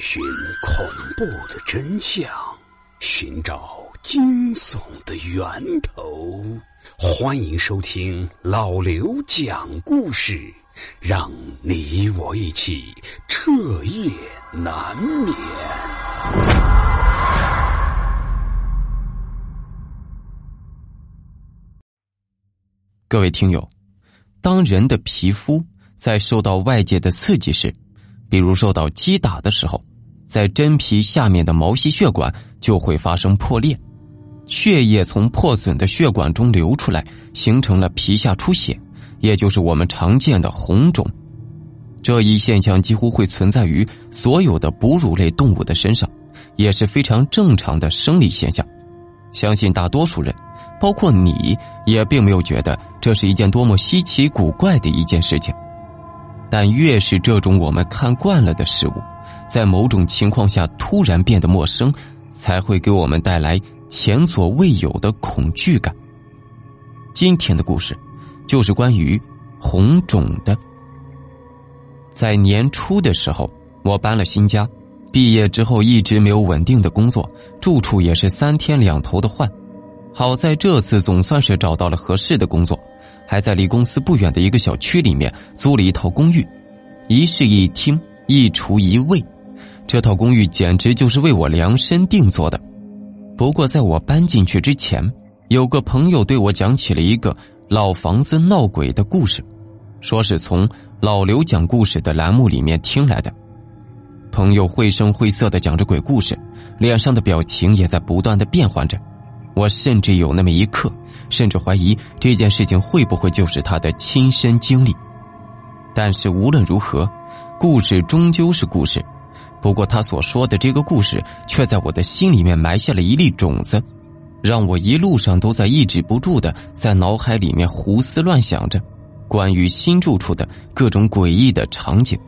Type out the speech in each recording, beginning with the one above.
寻恐怖的真相，寻找惊悚的源头。欢迎收听老刘讲故事，让你我一起彻夜难眠。各位听友，当人的皮肤在受到外界的刺激时，比如受到击打的时候，在真皮下面的毛细血管就会发生破裂，血液从破损的血管中流出来，形成了皮下出血，也就是我们常见的红肿。这一现象几乎会存在于所有的哺乳类动物的身上，也是非常正常的生理现象。相信大多数人，包括你也并没有觉得这是一件多么稀奇古怪的一件事情。但越是这种我们看惯了的事物，在某种情况下突然变得陌生，才会给我们带来前所未有的恐惧感。今天的故事，就是关于红肿的。在年初的时候，我搬了新家，毕业之后一直没有稳定的工作，住处也是三天两头的换。好在这次总算是找到了合适的工作。还在离公司不远的一个小区里面租了一套公寓，一室一厅一厨一卫，这套公寓简直就是为我量身定做的。不过在我搬进去之前，有个朋友对我讲起了一个老房子闹鬼的故事，说是从老刘讲故事的栏目里面听来的。朋友绘声绘色的讲着鬼故事，脸上的表情也在不断的变换着。我甚至有那么一刻，甚至怀疑这件事情会不会就是他的亲身经历。但是无论如何，故事终究是故事。不过他所说的这个故事，却在我的心里面埋下了一粒种子，让我一路上都在抑制不住的在脑海里面胡思乱想着关于新住处的各种诡异的场景。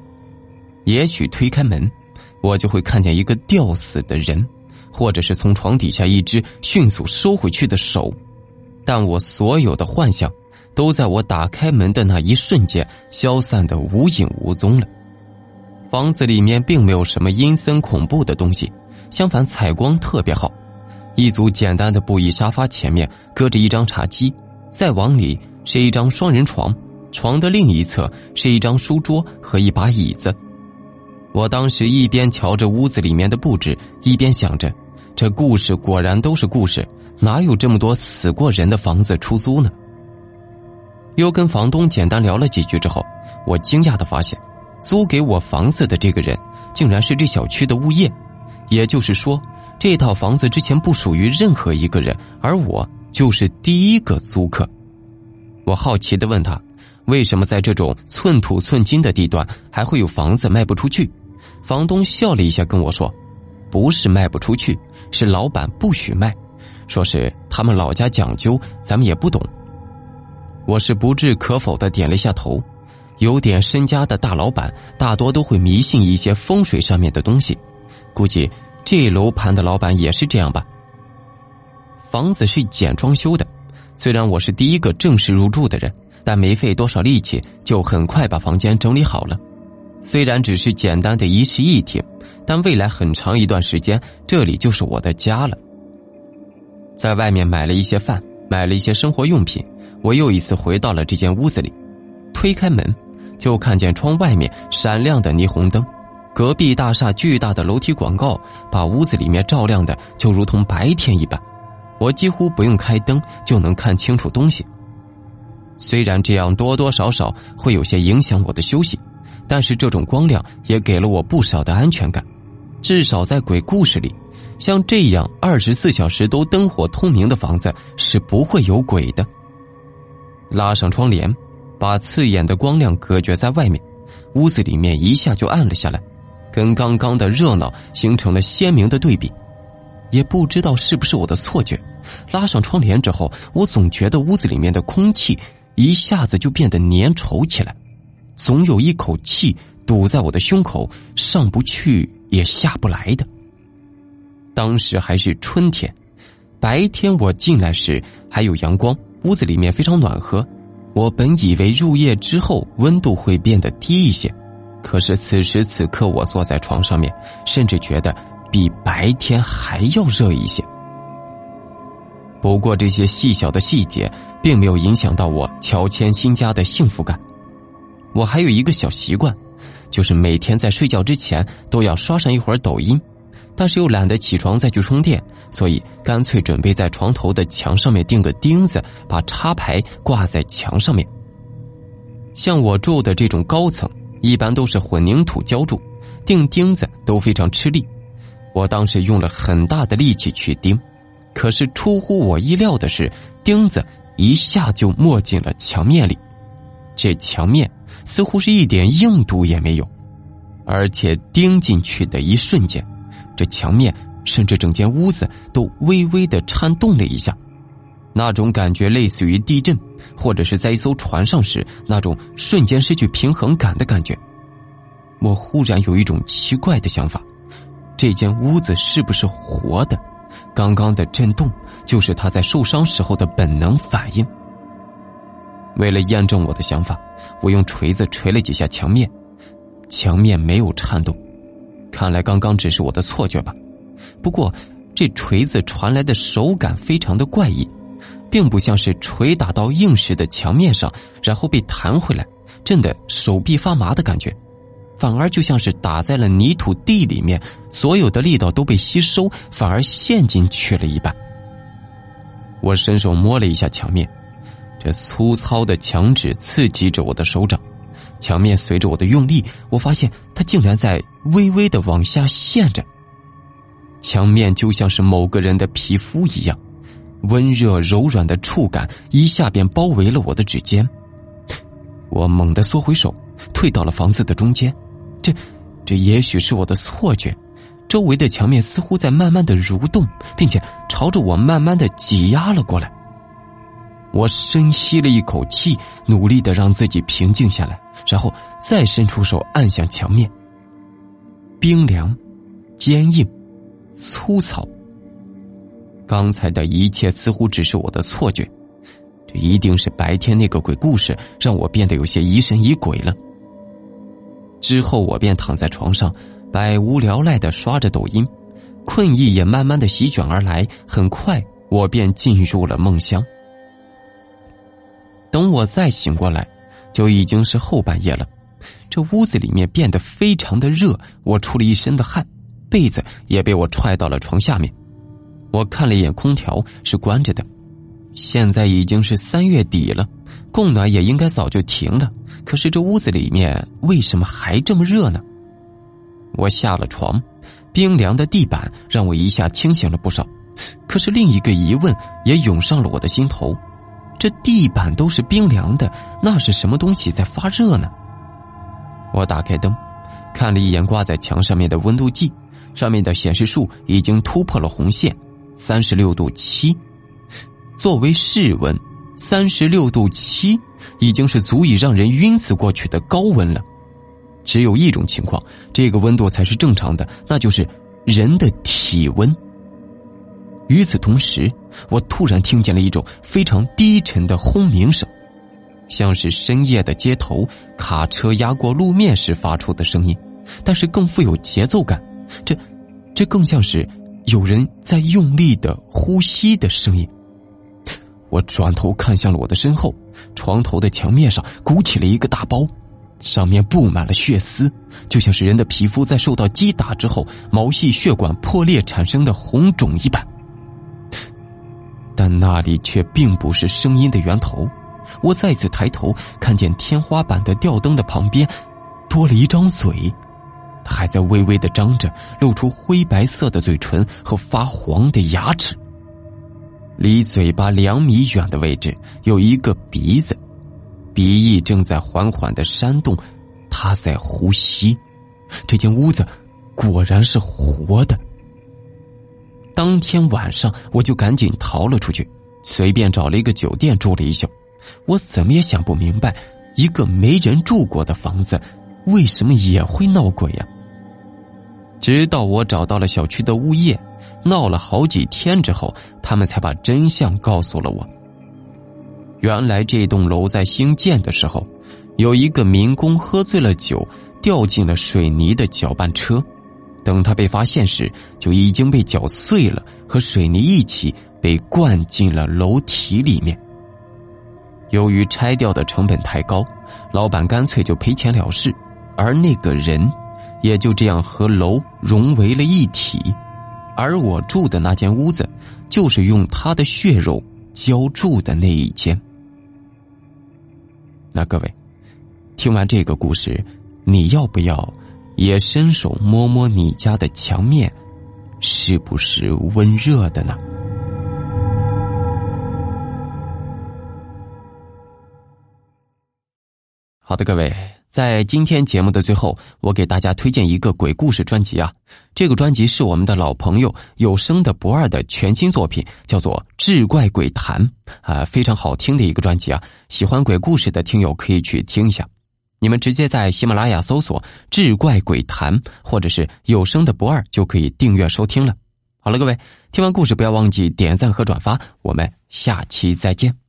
也许推开门，我就会看见一个吊死的人。或者是从床底下一只迅速收回去的手，但我所有的幻想都在我打开门的那一瞬间消散的无影无踪了。房子里面并没有什么阴森恐怖的东西，相反采光特别好。一组简单的布艺沙发前面搁着一张茶几，再往里是一张双人床，床的另一侧是一张书桌和一把椅子。我当时一边瞧着屋子里面的布置，一边想着。这故事果然都是故事，哪有这么多死过人的房子出租呢？又跟房东简单聊了几句之后，我惊讶的发现，租给我房子的这个人竟然是这小区的物业，也就是说，这套房子之前不属于任何一个人，而我就是第一个租客。我好奇的问他，为什么在这种寸土寸金的地段还会有房子卖不出去？房东笑了一下跟我说。不是卖不出去，是老板不许卖，说是他们老家讲究，咱们也不懂。我是不置可否的点了一下头。有点身家的大老板大多都会迷信一些风水上面的东西，估计这楼盘的老板也是这样吧。房子是简装修的，虽然我是第一个正式入住的人，但没费多少力气就很快把房间整理好了。虽然只是简单的一室一厅。但未来很长一段时间，这里就是我的家了。在外面买了一些饭，买了一些生活用品，我又一次回到了这间屋子里。推开门，就看见窗外面闪亮的霓虹灯，隔壁大厦巨大的楼梯广告，把屋子里面照亮的就如同白天一般。我几乎不用开灯就能看清楚东西。虽然这样多多少少会有些影响我的休息，但是这种光亮也给了我不少的安全感。至少在鬼故事里，像这样二十四小时都灯火通明的房子是不会有鬼的。拉上窗帘，把刺眼的光亮隔绝在外面，屋子里面一下就暗了下来，跟刚刚的热闹形成了鲜明的对比。也不知道是不是我的错觉，拉上窗帘之后，我总觉得屋子里面的空气一下子就变得粘稠起来，总有一口气堵在我的胸口，上不去。也下不来的。当时还是春天，白天我进来时还有阳光，屋子里面非常暖和。我本以为入夜之后温度会变得低一些，可是此时此刻，我坐在床上面，甚至觉得比白天还要热一些。不过这些细小的细节并没有影响到我乔迁新家的幸福感。我还有一个小习惯，就是每天在睡觉之前都要刷上一会儿抖音，但是又懒得起床再去充电，所以干脆准备在床头的墙上面钉个钉子，把插排挂在墙上面。像我住的这种高层，一般都是混凝土浇筑，钉钉子都非常吃力。我当时用了很大的力气去钉。可是出乎我意料的是，钉子一下就没进了墙面里，这墙面似乎是一点硬度也没有，而且钉进去的一瞬间，这墙面甚至整间屋子都微微的颤动了一下，那种感觉类似于地震，或者是在一艘船上时那种瞬间失去平衡感的感觉。我忽然有一种奇怪的想法：这间屋子是不是活的？刚刚的震动就是他在受伤时候的本能反应。为了验证我的想法，我用锤子锤了几下墙面，墙面没有颤动。看来刚刚只是我的错觉吧。不过，这锤子传来的手感非常的怪异，并不像是锤打到硬实的墙面上，然后被弹回来，震得手臂发麻的感觉。反而就像是打在了泥土地里面，所有的力道都被吸收，反而陷进去了一半。我伸手摸了一下墙面，这粗糙的墙纸刺激着我的手掌，墙面随着我的用力，我发现它竟然在微微的往下陷着。墙面就像是某个人的皮肤一样，温热柔软的触感一下便包围了我的指尖。我猛地缩回手，退到了房子的中间。这，这也许是我的错觉。周围的墙面似乎在慢慢的蠕动，并且朝着我慢慢的挤压了过来。我深吸了一口气，努力的让自己平静下来，然后再伸出手按向墙面。冰凉、坚硬、粗糙。刚才的一切似乎只是我的错觉，这一定是白天那个鬼故事让我变得有些疑神疑鬼了。之后，我便躺在床上，百无聊赖的刷着抖音，困意也慢慢的席卷而来。很快，我便进入了梦乡。等我再醒过来，就已经是后半夜了。这屋子里面变得非常的热，我出了一身的汗，被子也被我踹到了床下面。我看了一眼空调，是关着的。现在已经是三月底了，供暖也应该早就停了。可是这屋子里面为什么还这么热呢？我下了床，冰凉的地板让我一下清醒了不少。可是另一个疑问也涌上了我的心头：这地板都是冰凉的，那是什么东西在发热呢？我打开灯，看了一眼挂在墙上面的温度计，上面的显示数已经突破了红线，三十六度七。作为室温。三十六度七，已经是足以让人晕死过去的高温了。只有一种情况，这个温度才是正常的，那就是人的体温。与此同时，我突然听见了一种非常低沉的轰鸣声，像是深夜的街头卡车压过路面时发出的声音，但是更富有节奏感。这，这更像是有人在用力的呼吸的声音。我转头看向了我的身后，床头的墙面上鼓起了一个大包，上面布满了血丝，就像是人的皮肤在受到击打之后，毛细血管破裂产生的红肿一般。但那里却并不是声音的源头。我再次抬头，看见天花板的吊灯的旁边，多了一张嘴，它还在微微的张着，露出灰白色的嘴唇和发黄的牙齿。离嘴巴两米远的位置有一个鼻子，鼻翼正在缓缓的扇动，他在呼吸。这间屋子果然是活的。当天晚上，我就赶紧逃了出去，随便找了一个酒店住了一宿。我怎么也想不明白，一个没人住过的房子，为什么也会闹鬼呀？直到我找到了小区的物业。闹了好几天之后，他们才把真相告诉了我。原来这栋楼在兴建的时候，有一个民工喝醉了酒，掉进了水泥的搅拌车。等他被发现时，就已经被搅碎了，和水泥一起被灌进了楼体里面。由于拆掉的成本太高，老板干脆就赔钱了事，而那个人也就这样和楼融为了一体。而我住的那间屋子，就是用他的血肉浇筑的那一间。那各位，听完这个故事，你要不要也伸手摸摸你家的墙面，是不是温热的呢？好的，各位。在今天节目的最后，我给大家推荐一个鬼故事专辑啊！这个专辑是我们的老朋友有声的不二的全新作品，叫做《志怪鬼谈》啊，非常好听的一个专辑啊！喜欢鬼故事的听友可以去听一下。你们直接在喜马拉雅搜索“志怪鬼谈”或者是有声的不二，就可以订阅收听了。好了，各位，听完故事不要忘记点赞和转发，我们下期再见。